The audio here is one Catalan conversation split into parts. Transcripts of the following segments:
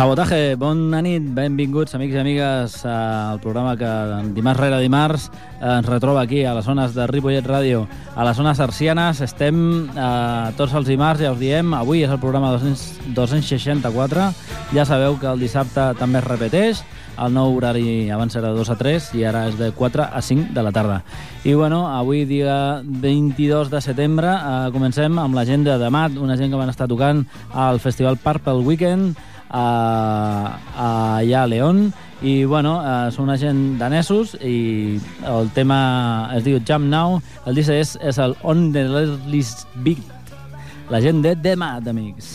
Sabotaje, bona nit, benvinguts amics i amigues al programa que dimarts rere dimarts ens retroba aquí a les zones de Ripollet Ràdio, a les zones arcianes. Estem eh, tots els dimarts, ja us diem, avui és el programa 200, 264, ja sabeu que el dissabte també es repeteix, el nou horari abans era de 2 a 3 i ara és de 4 a 5 de la tarda. I bueno, avui dia 22 de setembre eh, comencem amb la gent de Demat, una gent que van estar tocant al Festival Purple Weekend, a, a allà a León. I bueno, eh, són una gent danesos i el tema es diu Jump Now, el disc és, és el On the Least Beat. La gent de Demà, amics.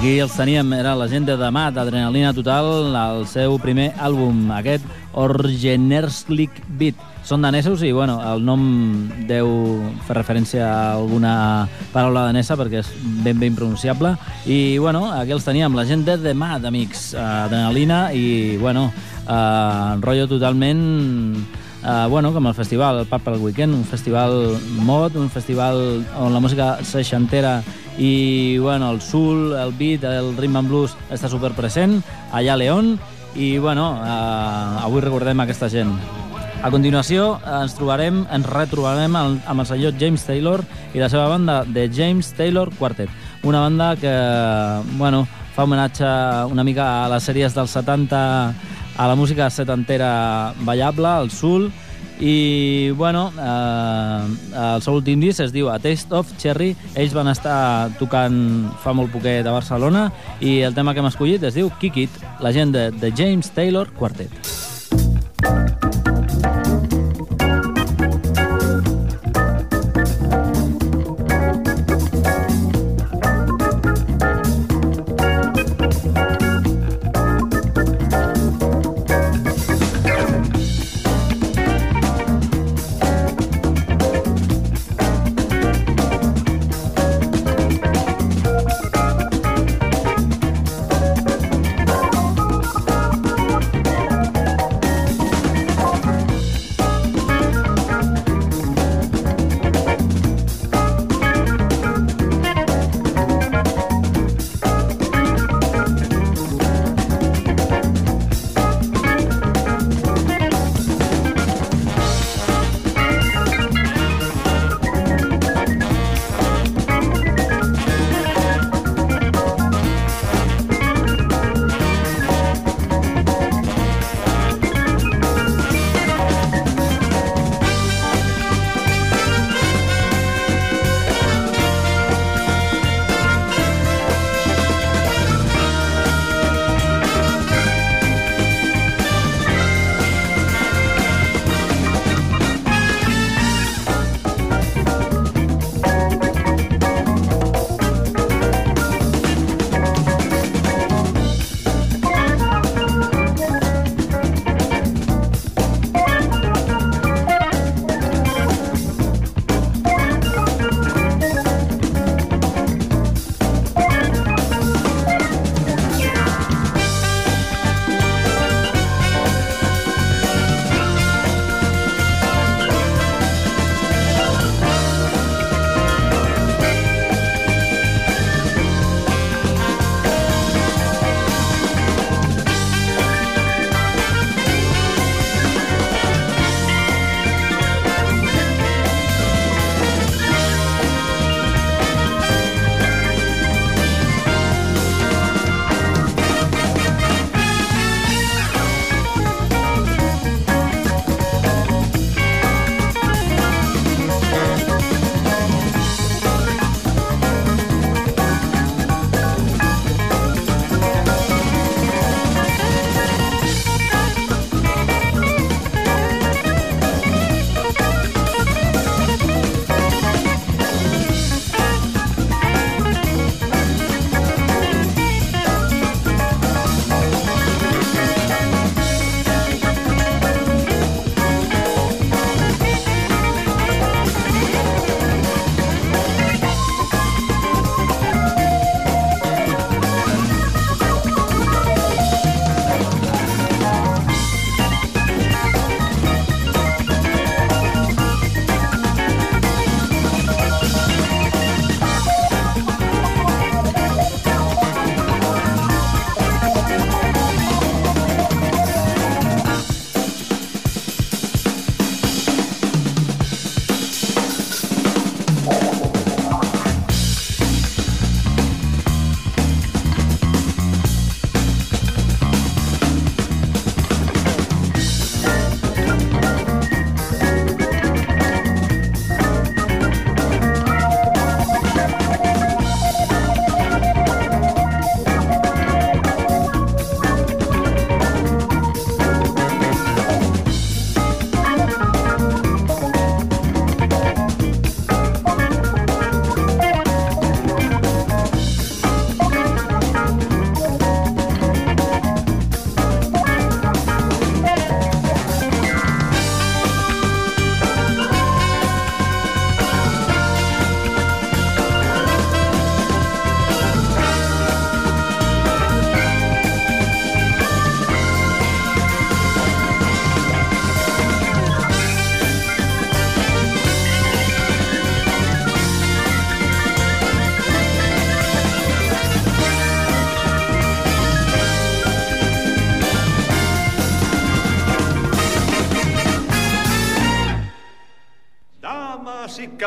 Aquí els teníem, era la gent de demà, d'Adrenalina Total, el seu primer àlbum, aquest Orgenerslik Beat. Són danesos i, bueno, el nom deu fer referència a alguna paraula danesa perquè és ben bé impronunciable. I, bueno, aquí els teníem, la gent de demà, d'amics, Adrenalina i, bueno, eh, rotllo totalment Uh, bueno, com el festival, el Pub pel Weekend, un festival mod, un festival on la música seixantera i bueno, el soul, el beat, el rhythm and blues està super present allà a León i bueno, uh, avui recordem aquesta gent. A continuació ens trobarem, ens retrobarem amb el senyor James Taylor i la seva banda de James Taylor Quartet. Una banda que, bueno, fa homenatge una mica a les sèries dels 70 a la música setantera ballable, al soul, i, bueno, eh, el seu últim disc es diu A Taste of Cherry. Ells van estar tocant fa molt poquet a Barcelona i el tema que hem escollit es diu Kick It, la gent de, de James Taylor Quartet.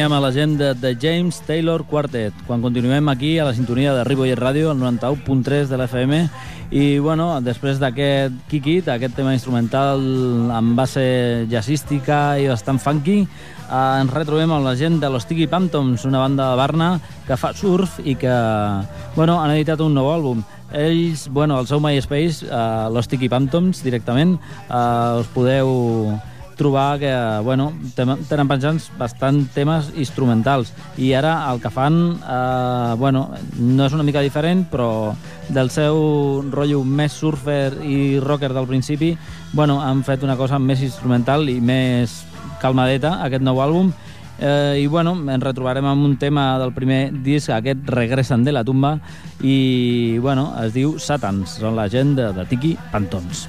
Teníem a la de James Taylor Quartet, quan continuem aquí a la sintonia de Ripollet Ràdio, el 91.3 de l'FM, i bueno, després d'aquest Kikit, aquest tema instrumental amb base jazzística i bastant funky, eh, ens retrobem amb la gent de los Tiki Phantoms, una banda de Barna que fa surf i que bueno, han editat un nou àlbum. Ells, bueno, al seu MySpace, eh, los Tiki Phantoms, directament, eh, us podeu trobar que, bueno, tenen penjants bastant temes instrumentals i ara el que fan, eh, bueno, no és una mica diferent, però del seu rotllo més surfer i rocker del principi, bueno, han fet una cosa més instrumental i més calmadeta, aquest nou àlbum, eh, i bueno, ens retrobarem amb un tema del primer disc, aquest Regresen de la tumba, i bueno, es diu Satans, són la gent de, de Tiki Pantons.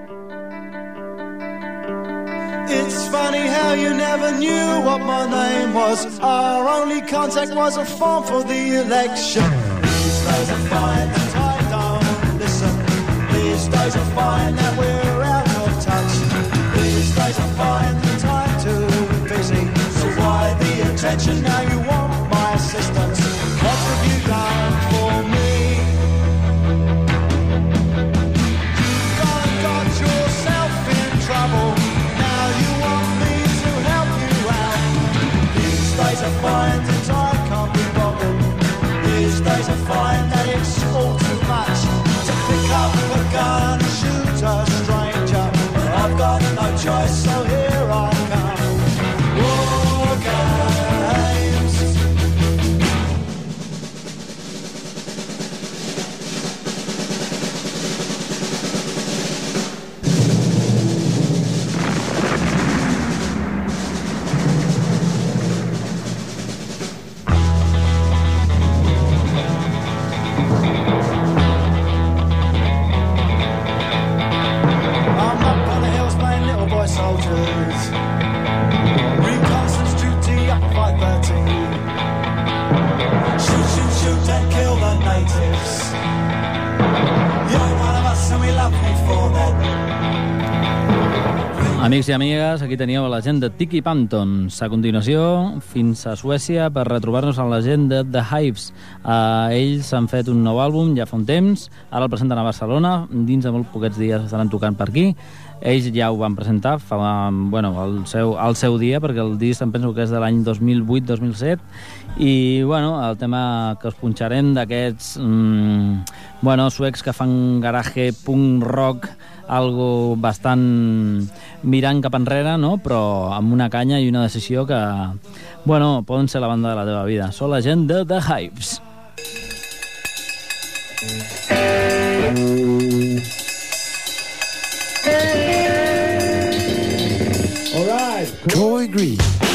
It's funny how you never knew what my name was. Our only contact was a form for the election. These days are fine and I don't listen. These days are fine that we're out of touch. These days are fine and I'm too busy. So why the attention now Amics i amigues, aquí teníeu la gent de Tiki Pantons. A continuació, fins a Suècia per retrobar-nos amb la gent de The Hives. Uh, ells han fet un nou àlbum ja fa un temps, ara el presenten a Barcelona, dins de molt poquets dies estaran tocant per aquí. Ells ja ho van presentar fa, bueno, el, seu, el seu dia, perquè el disc em penso que és de l'any 2008-2007, i bueno, el tema que us punxarem d'aquests mm, bueno, suecs que fan garage punk rock algo bastant mirant cap enrere, no? però amb una canya i una decisió que, bueno, poden ser la banda de la teva vida. Són la gent de The Hypes. All right. Cool. Green.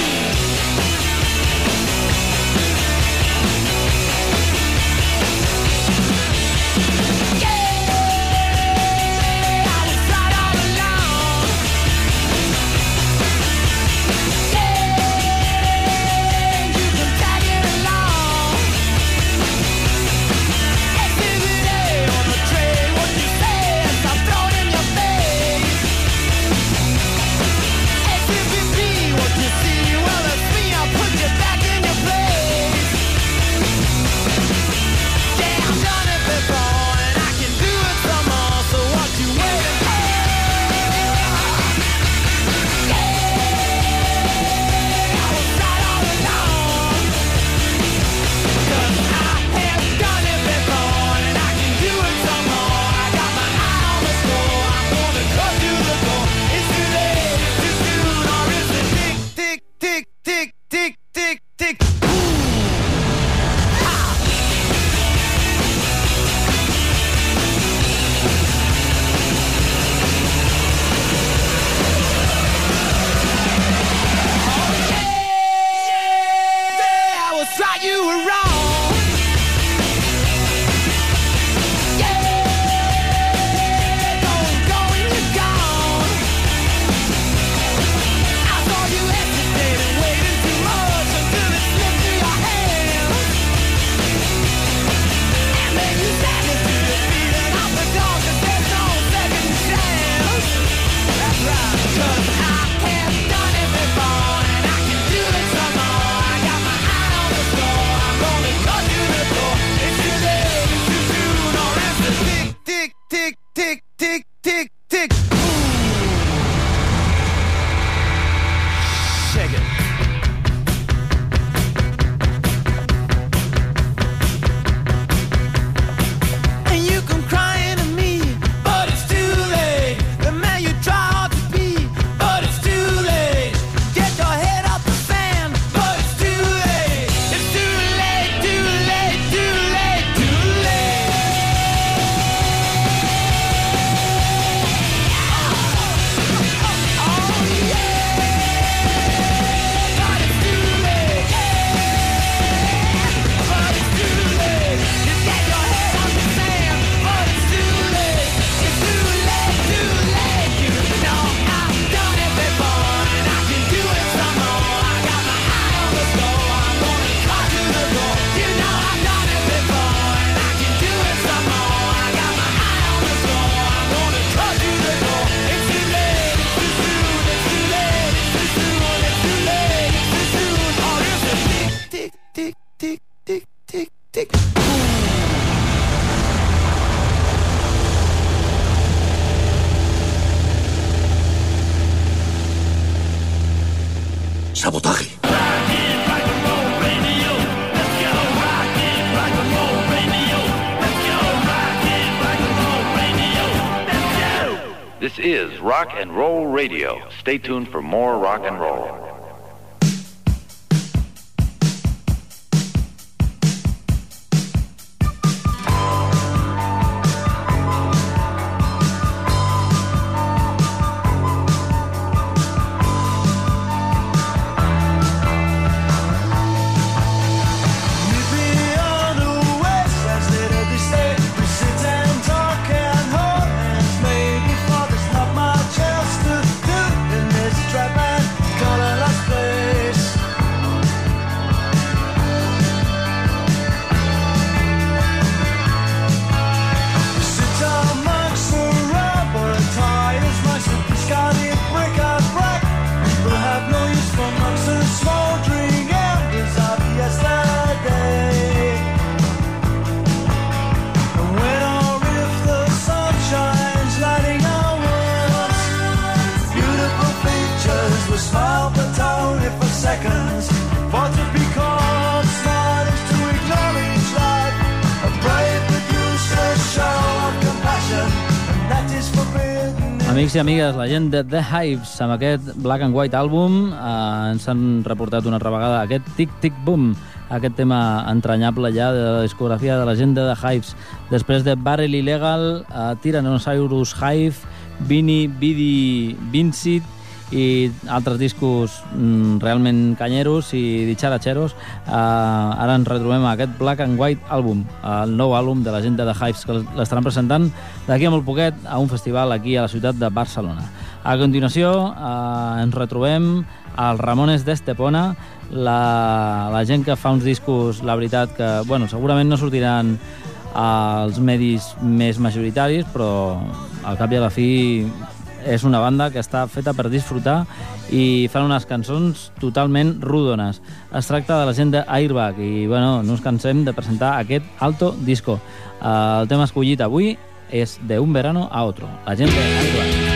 tick, tick, tick, tick, tick. Sabotaje. This is Rock and Roll Radio. Stay tuned for more rock and roll. Amics i amigues, la gent de The Hives, amb aquest Black and White àlbum, eh, ens han reportat una altra vegada aquest Tic Tic Boom, aquest tema entranyable ja de la discografia de la gent de The Hives. Després de Barrel Illegal, eh, Tyrannosaurus Hive, Vini, Vidi, Vincit i altres discos mm, realment canyeros i ditxaracheros. Eh, ara ens retrobem a aquest Black and White àlbum, el nou àlbum de la gent de The Hives, que l'estaran presentant d'aquí a molt poquet a un festival aquí a la ciutat de Barcelona. A continuació eh, ens retrobem als Ramones d'Estepona, la, la gent que fa uns discos, la veritat que, bueno, segurament no sortiran als medis més majoritaris, però al cap i a la fi és una banda que està feta per disfrutar i fan unes cançons totalment rodones. Es tracta de la gent d'Airbag i bueno, no ens cansem de presentar aquest alto disco. El tema escollit avui és de un verano a otro. La gent d'Airbag.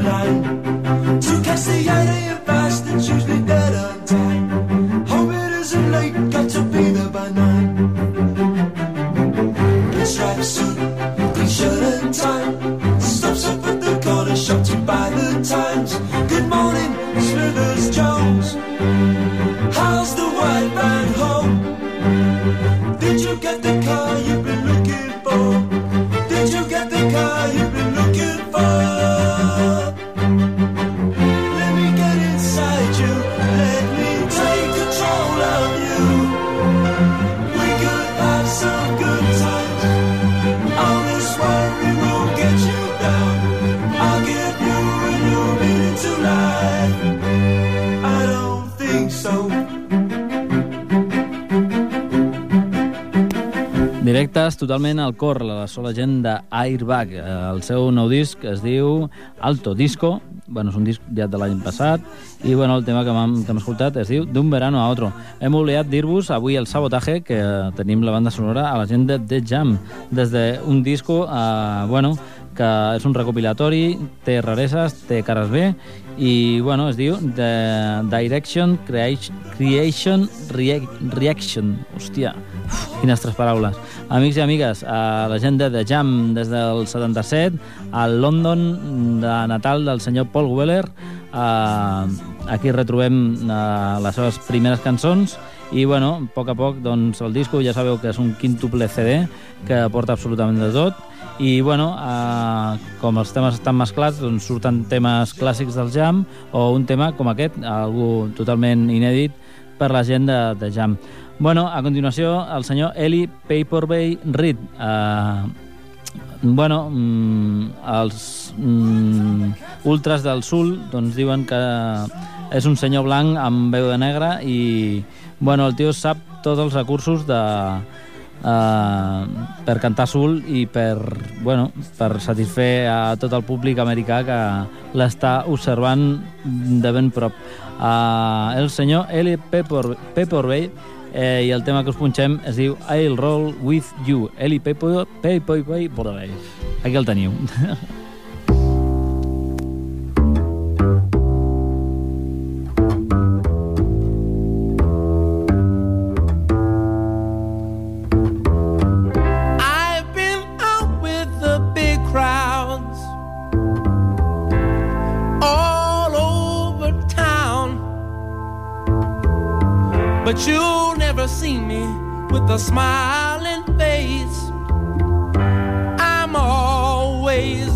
totalment al cor, la sola gent d'Airbag. Eh, El seu nou disc es diu Alto Disco, bueno, és un disc ja de l'any passat, i bueno, el tema que hem escoltat es diu D'un verano a otro. Hem oblidat dir-vos avui el sabotatge que tenim la banda sonora a la gent de The Jam, des d'un disco, eh, bueno, que és un recopilatori, té rareses, té cares B, i bueno, es diu The Direction Creation, Creation Reac Reaction. Hòstia, quines tres paraules. Amics i amigues, a la gent de The Jam des del 77, al London de Natal del senyor Paul Weller, eh, aquí retrobem eh, les seves primeres cançons i bueno, a poc a poc doncs, el disco ja sabeu que és un quintuple CD que porta absolutament de tot i bueno, eh, com els temes estan mesclats doncs surten temes clàssics del jam o un tema com aquest, algú totalment inèdit per la gent de, de jam. Bueno, a continuació, el senyor Eli Paperbay Reed. Eh, bueno, mm, els mm, ultras del Sul doncs, diuen que és un senyor blanc amb veu de negre i bueno, el tio sap tots els recursos de, uh, per cantar sul i per, bueno, per satisfer a tot el públic americà que l'està observant de ben prop. Uh, el senyor Eli Pepper, Pepperbay eh, i el tema que us punxem es diu I'll Roll With You. Eli Pepper, Pepperbay, Pepperbay. Aquí el teniu. But you'll never see me with a smiling face. I'm always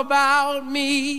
about me.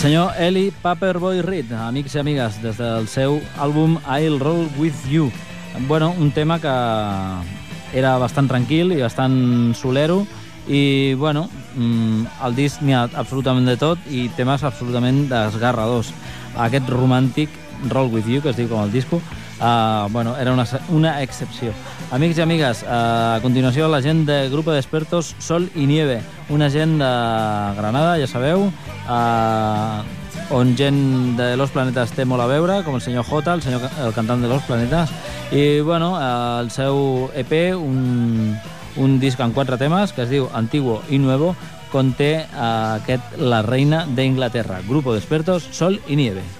Senyor Eli Paperboy Reed, amics i amigues, des del seu àlbum I'll Roll With You. Bueno, un tema que era bastant tranquil i bastant solero i, bueno, mm, el disc n'hi ha absolutament de tot i temes absolutament desgarradors. Aquest romàntic Roll With You, que es diu com el disco, uh, bueno, era una, una excepció. Amics i amigues, uh, a continuació la gent de Grupo d'Expertos Sol i Nieve, una gent de Granada, ja sabeu, uh, on gent de Los Planetas té molt a veure, com el senyor Jota, el, senyor, el cantant de Los Planetas, i bueno, uh, el seu EP, un, un disc amb quatre temes, que es diu Antiguo i Nuevo, conté uh, aquest La Reina d'Inglaterra, Grupo d'Expertos Sol i Nieve.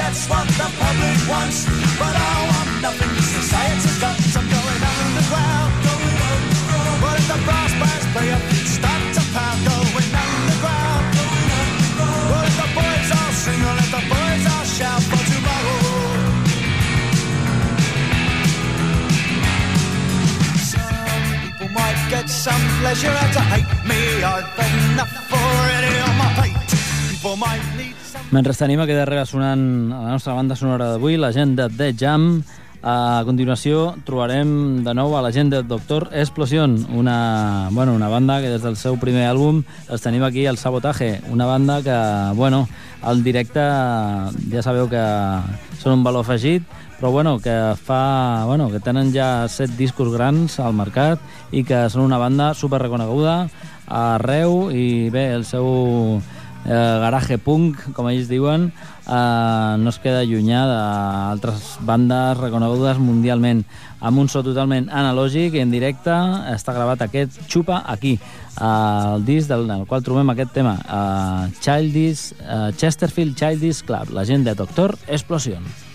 Gets what the public wants. But I want nothing society's got. I'm going underground, going underground. But if the brass play up, start to pound, going underground, going underground. Well, if the boys all sing, or if the boys all shout for tomorrow. Some people might get some pleasure out to hate me. I've enough already on my plate. People might need Mentre tenim a quedar darrere sonant a la nostra banda sonora d'avui, la gent de The Jam, a continuació trobarem de nou a la gent de Doctor Explosion, una, bueno, una banda que des del seu primer àlbum els tenim aquí, el Sabotaje, una banda que, bueno, al directe ja sabeu que són un valor afegit, però bueno, que fa, bueno, que tenen ja set discos grans al mercat i que són una banda super reconeguda arreu i bé, el seu eh, garage punk, com ells diuen, eh, no es queda llunyà d'altres bandes reconegudes mundialment. Amb un so totalment analògic i en directe està gravat aquest Xupa aquí, eh, el disc del, del qual trobem aquest tema, eh, Childish, eh, Chesterfield Childish Club, la gent de Doctor Explosion.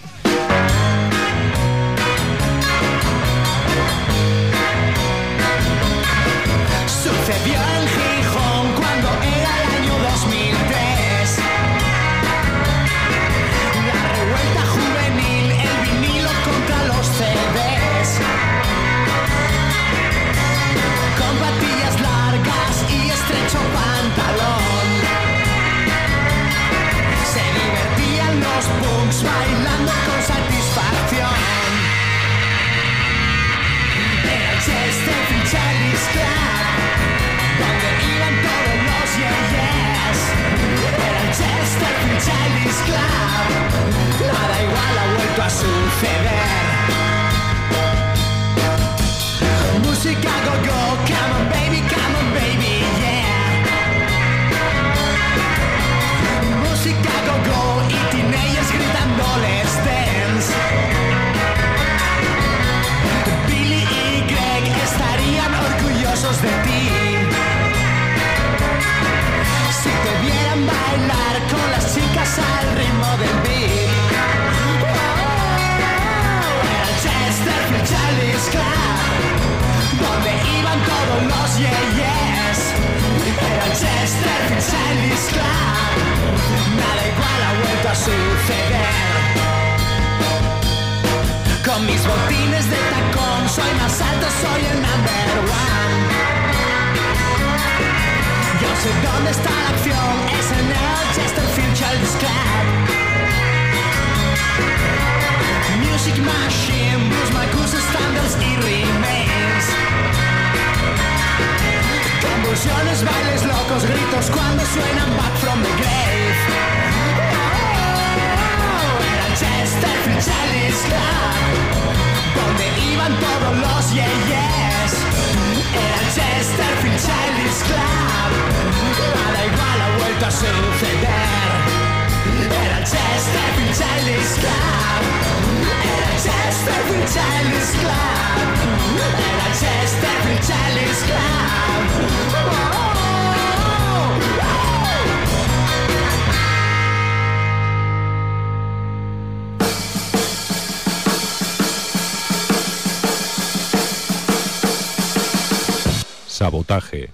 Todos los yeyes. Era el Chesterfield Childish Club. Nada igual ha vuelto a suceder Era el Chesterfield Childish Club. Era el Chesterfield Childish Club. Era el Chesterfield Childish Club Sabotaje.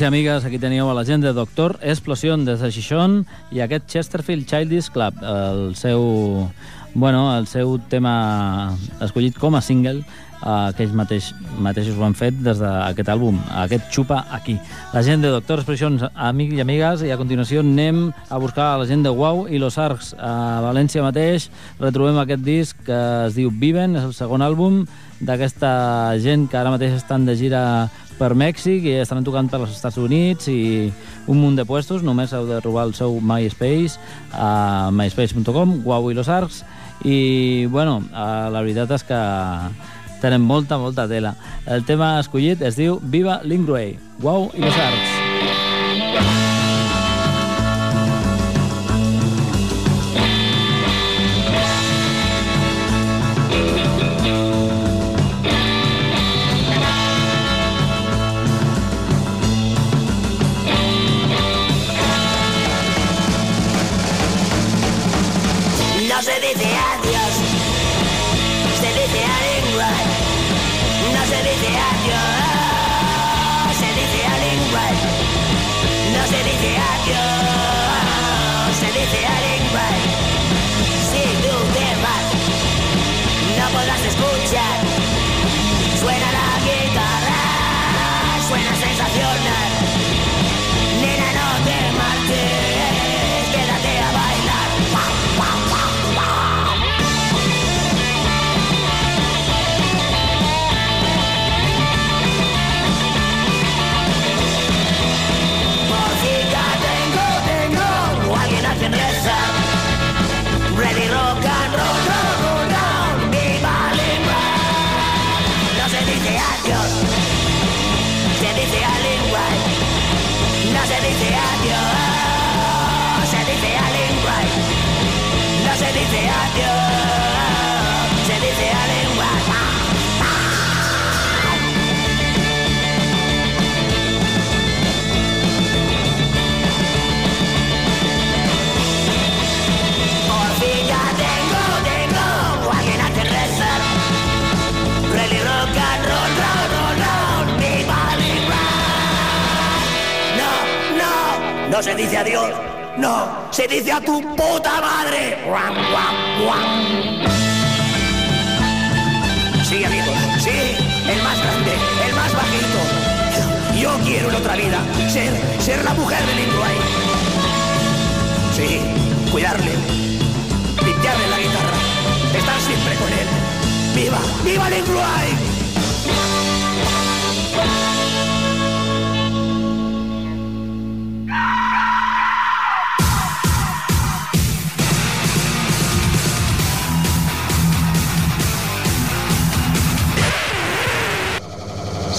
I amigues, aquí teníeu a la gent de Doctor Explosion des de Xixón i aquest Chesterfield Childish Club, el seu, bueno, el seu tema escollit com a single eh, que ells mateix, mateixos ho han fet des d'aquest àlbum, aquest Xupa Aquí. La gent de Doctor Expressions, amics i amigues, i a continuació anem a buscar la gent de Wow i Los Arcs. A València mateix retrobem aquest disc que es diu Viven, és el segon àlbum d'aquesta gent que ara mateix estan de gira per Mèxic i estan tocant per als Estats Units i un munt de puestos, només heu de trobar el seu MySpace a myspace.com, Wow i Los Arcs i, bueno, eh, la veritat és que tenen molta, molta tela. El tema escollit es diu Viva Lingruey, Wow i Los Arcs. Se dice adiós. No, se dice a tu puta madre. Guam, guam, guam. Sí, amigos, sí, el más grande, el más bajito. Yo quiero en otra vida ser, ser la mujer del Ingruay. Sí, cuidarle, limpiarle la guitarra, estar siempre con él. ¡Viva! ¡Viva el!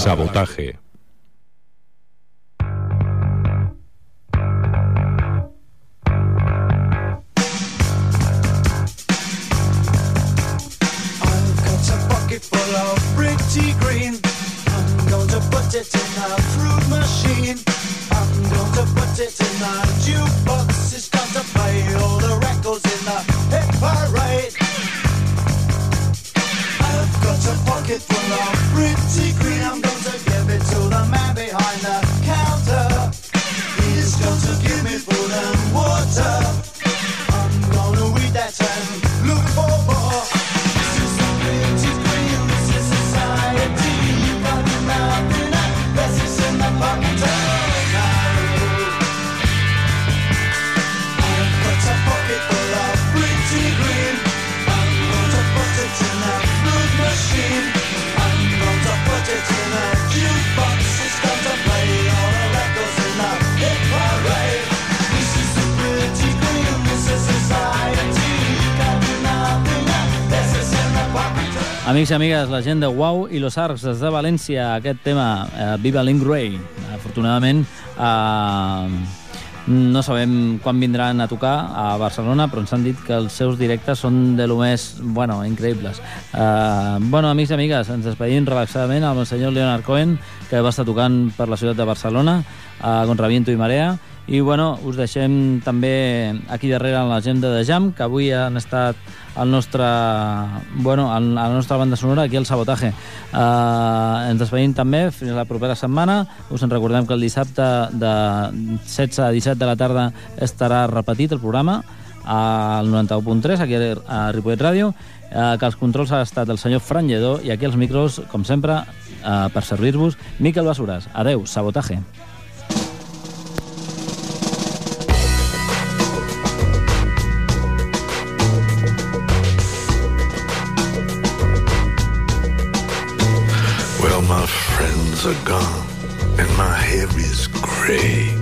Sabotaje. Amics i amigues, la gent de Wow i Los Arcs des de València, aquest tema, eh, Viva Lingruey. Afortunadament, eh, no sabem quan vindran a tocar a Barcelona, però ens han dit que els seus directes són de lo més, bueno, increïbles. Eh, bueno, amics i amigues, ens despedim relaxadament amb el senyor Leonard Cohen, que va estar tocant per la ciutat de Barcelona, a Contraviento i Marea, i bueno, us deixem també aquí darrere en l'agenda de Jam, que avui han estat el nostre, bueno, en la nostra banda sonora aquí al Sabotaje. Uh, ens despedim també fins la propera setmana. Us en recordem que el dissabte de 16 a 17 de la tarda estarà repetit el programa al 91.3, aquí a Ripollet Ràdio, eh, que els controls ha estat el senyor Fran Lledó i aquí els micros, com sempre, eh, per servir-vos, Miquel Basures. Adeu, sabotaje. Well, my friends are gone and my hair is gray.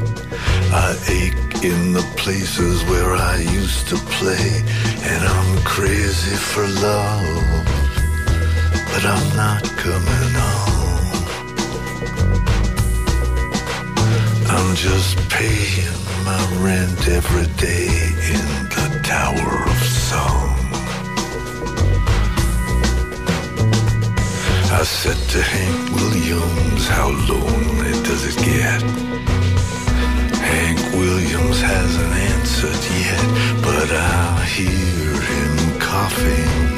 I ache in the places where I used to play, and I'm crazy for love, but I'm not coming home. I'm just paying my rent every day in the Tower of Song. I said to Hank Williams, how lonely does it get? Hank Williams hasn't answered yet, but I hear him coughing